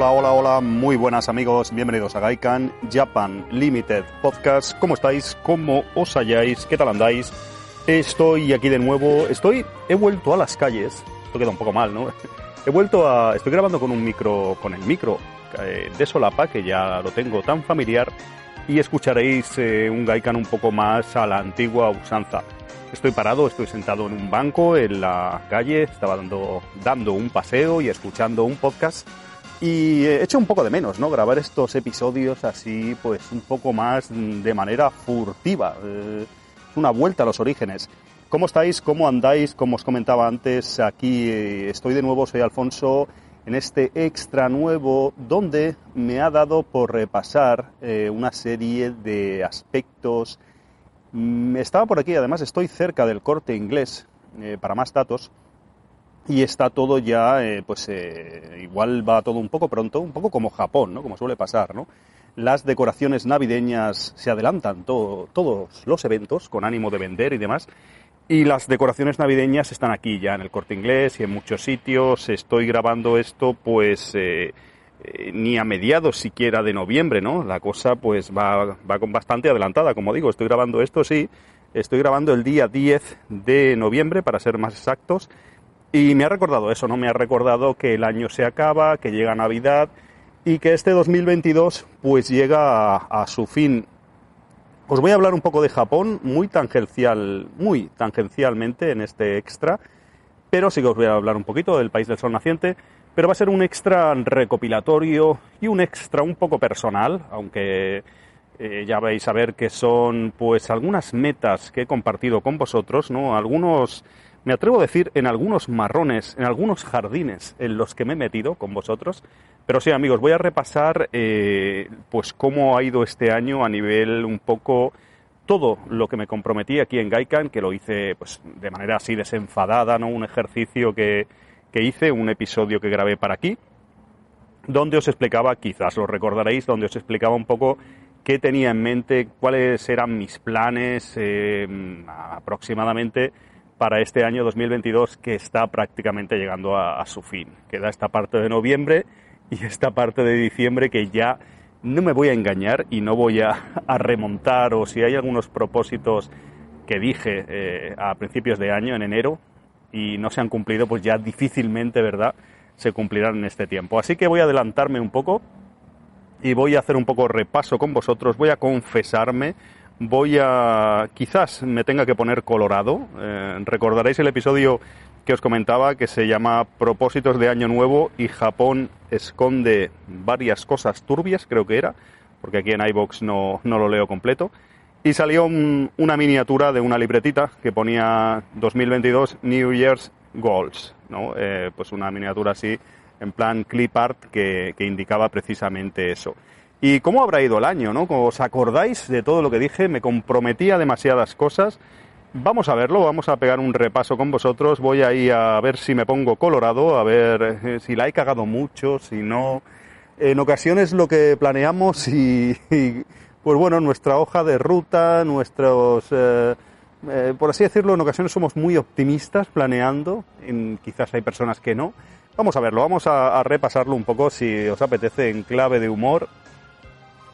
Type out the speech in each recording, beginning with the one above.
Hola, hola, hola, muy buenas amigos, bienvenidos a Gaikan Japan Limited Podcast. ¿Cómo estáis? ¿Cómo os halláis? ¿Qué tal andáis? Estoy aquí de nuevo, estoy, he vuelto a las calles, esto queda un poco mal, ¿no? He vuelto a, estoy grabando con un micro, con el micro eh, de solapa, que ya lo tengo tan familiar, y escucharéis eh, un Gaikan un poco más a la antigua usanza. Estoy parado, estoy sentado en un banco en la calle, estaba dando, dando un paseo y escuchando un podcast y he hecho un poco de menos, ¿no? Grabar estos episodios así, pues un poco más de manera furtiva. Eh, una vuelta a los orígenes. ¿Cómo estáis? ¿Cómo andáis? Como os comentaba antes, aquí eh, estoy de nuevo, soy Alfonso, en este extra nuevo donde me ha dado por repasar eh, una serie de aspectos Mm, estaba por aquí, además estoy cerca del corte inglés eh, para más datos y está todo ya, eh, pues eh, igual va todo un poco pronto, un poco como Japón, ¿no? Como suele pasar, ¿no? Las decoraciones navideñas se adelantan todos los eventos con ánimo de vender y demás. Y las decoraciones navideñas están aquí ya en el corte inglés y en muchos sitios. Estoy grabando esto pues eh, ni a mediados siquiera de noviembre, ¿no? La cosa pues va, va con bastante adelantada, como digo, estoy grabando esto, sí, estoy grabando el día 10 de noviembre, para ser más exactos, y me ha recordado eso, ¿no? Me ha recordado que el año se acaba, que llega Navidad y que este 2022 pues llega a, su fin. Os voy a hablar un poco de Japón, muy tangencial, muy tangencialmente en este extra, pero sí que os voy a hablar un poquito del país del sol naciente pero va a ser un extra recopilatorio y un extra un poco personal, aunque eh, ya vais a ver que son pues algunas metas que he compartido con vosotros, ¿no? Algunos, me atrevo a decir, en algunos marrones, en algunos jardines en los que me he metido con vosotros. Pero sí, amigos, voy a repasar eh, pues cómo ha ido este año a nivel un poco todo lo que me comprometí aquí en Gaikan, que lo hice pues de manera así desenfadada, ¿no? Un ejercicio que, que hice, un episodio que grabé para aquí, donde os explicaba, quizás lo recordaréis, donde os explicaba un poco qué tenía en mente, cuáles eran mis planes eh, aproximadamente para este año 2022 que está prácticamente llegando a, su fin. Queda esta parte de noviembre y esta parte de diciembre que ya no me voy a engañar y no voy a, remontar o si hay algunos propósitos que dije eh, a principios de año, en enero, y no se han cumplido, pues ya difícilmente, ¿verdad?, se cumplirán en este tiempo. Así que voy a adelantarme un poco y voy a hacer un poco repaso con vosotros, voy a confesarme, voy a... quizás me tenga que poner colorado. Eh, recordaréis el episodio que os comentaba que se llama Propósitos de Año Nuevo y Japón esconde varias cosas turbias, creo que era, porque aquí en iBox no, no lo leo completo y salió una miniatura de una libretita que ponía 2022 New Year's Goals, ¿no? Eh, pues una miniatura así en plan clip art que, indicaba precisamente eso. ¿Y cómo habrá ido el año, no? ¿Os acordáis de todo lo que dije? Me comprometía demasiadas cosas. Vamos a verlo, vamos a pegar un repaso con vosotros. Voy ahí a ver si me pongo colorado, a ver eh, si la he cagado mucho, si no. En ocasiones lo que planeamos y pues bueno, nuestra hoja de ruta, nuestros, eh, eh, por así decirlo, en ocasiones somos muy optimistas planeando, quizás hay personas que no. Vamos a verlo, vamos a, repasarlo un poco si os apetece en clave de humor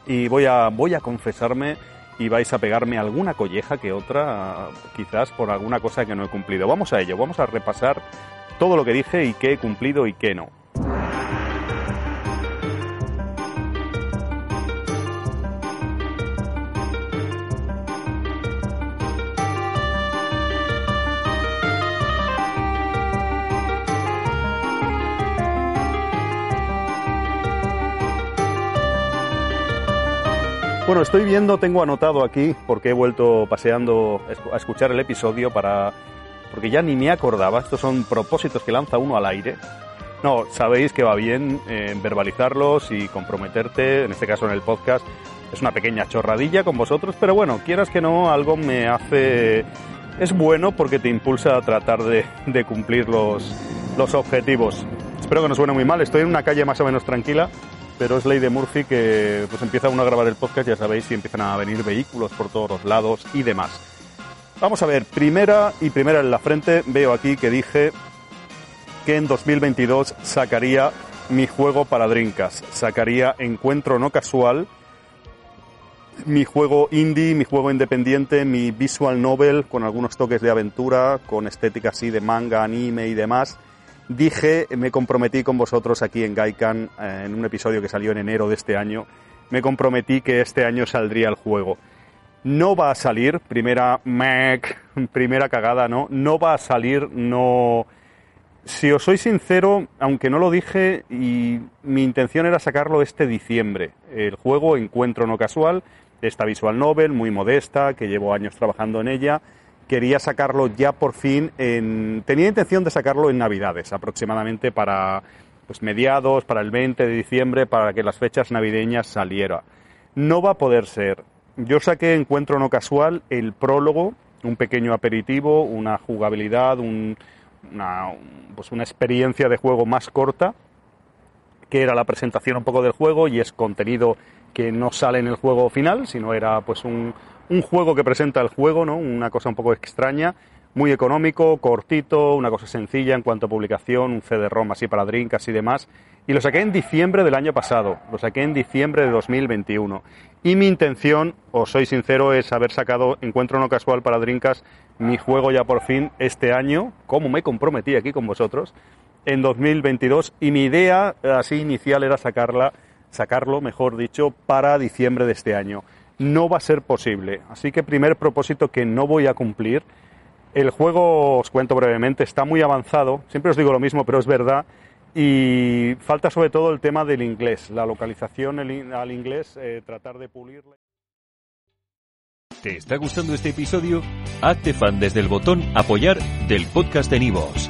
y voy a, voy a confesarme y vais a pegarme alguna colleja que otra, quizás por alguna cosa que no he cumplido. Vamos a ello, vamos a repasar todo lo que dije y qué he cumplido y qué no. Bueno, estoy viendo, tengo anotado aquí, porque he vuelto paseando a escuchar el episodio para. porque ya ni me acordaba. Estos son propósitos que lanza uno al aire. No, sabéis que va bien eh, verbalizarlos y comprometerte, en este caso en el podcast. Es una pequeña chorradilla con vosotros, pero bueno, quieras que no, algo me hace. Es bueno porque te impulsa a tratar de, de cumplir los, los objetivos. Espero que no suene muy mal, estoy en una calle más o menos tranquila pero es ley de Murphy que pues empieza uno a grabar el podcast, ya sabéis, y empiezan a venir vehículos por todos los lados y demás. Vamos a ver, primera y primera en la frente, veo aquí que dije que en 2022 sacaría mi juego para Dreamcast. Sacaría Encuentro no casual, mi juego indie, mi juego independiente, mi visual novel con algunos toques de aventura, con estética así de manga, anime y demás. Dije, me comprometí con vosotros aquí en Gaikan eh, en un episodio que salió en enero de este año. Me comprometí que este año saldría el juego. No va a salir, primera Mac, primera cagada, ¿no? No va a salir, no. Si os soy sincero, aunque no lo dije, y mi intención era sacarlo este diciembre. El juego Encuentro no casual, esta visual novel muy modesta, que llevo años trabajando en ella. Quería sacarlo ya por fin en... Tenía intención de sacarlo en Navidades, aproximadamente para pues mediados, para el 20 de diciembre, para que las fechas navideñas saliera. No va a poder ser. Yo saqué Encuentro no casual, el prólogo, un pequeño aperitivo, una jugabilidad, una, pues una experiencia de juego más corta, que era la presentación un poco del juego y es contenido que no sale en el juego final, sino era pues un, un juego que presenta el juego, ¿no? Una cosa un poco extraña, muy económico, cortito, una cosa sencilla en cuanto a publicación, un CD-ROM así para drinks y demás. Y lo saqué en diciembre del año pasado, lo saqué en diciembre de 2021. Y mi intención, os soy sincero, es haber sacado Encuentro no casual para Drinkas, mi juego ya por fin este año, como me comprometí aquí con vosotros, en 2022. Y mi idea así inicial era sacarla sacarlo, mejor dicho, para diciembre de este año. No va a ser posible. Así que primer propósito que no voy a cumplir. El juego, os cuento brevemente, está muy avanzado. Siempre os digo lo mismo, pero es verdad. Y falta sobre todo el tema del inglés, la localización al inglés, eh, tratar de pulirla. ¿Te está gustando este episodio? Hazte fan desde el botón apoyar del podcast de Nivos.